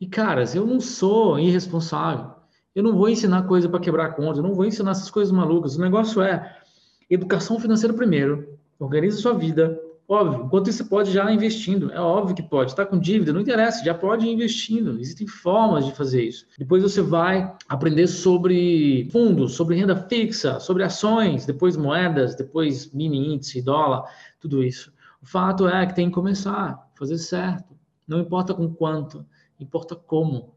E, caras, eu não sou irresponsável. Eu não vou ensinar coisa para quebrar conta, eu não vou ensinar essas coisas malucas. O negócio é educação financeira primeiro. Organize sua vida, Óbvio, enquanto isso você pode já investindo, é óbvio que pode, está com dívida, não interessa, já pode ir investindo, existem formas de fazer isso. Depois você vai aprender sobre fundos, sobre renda fixa, sobre ações, depois moedas, depois mini índice, dólar, tudo isso. O fato é que tem que começar, fazer certo. Não importa com quanto, importa como.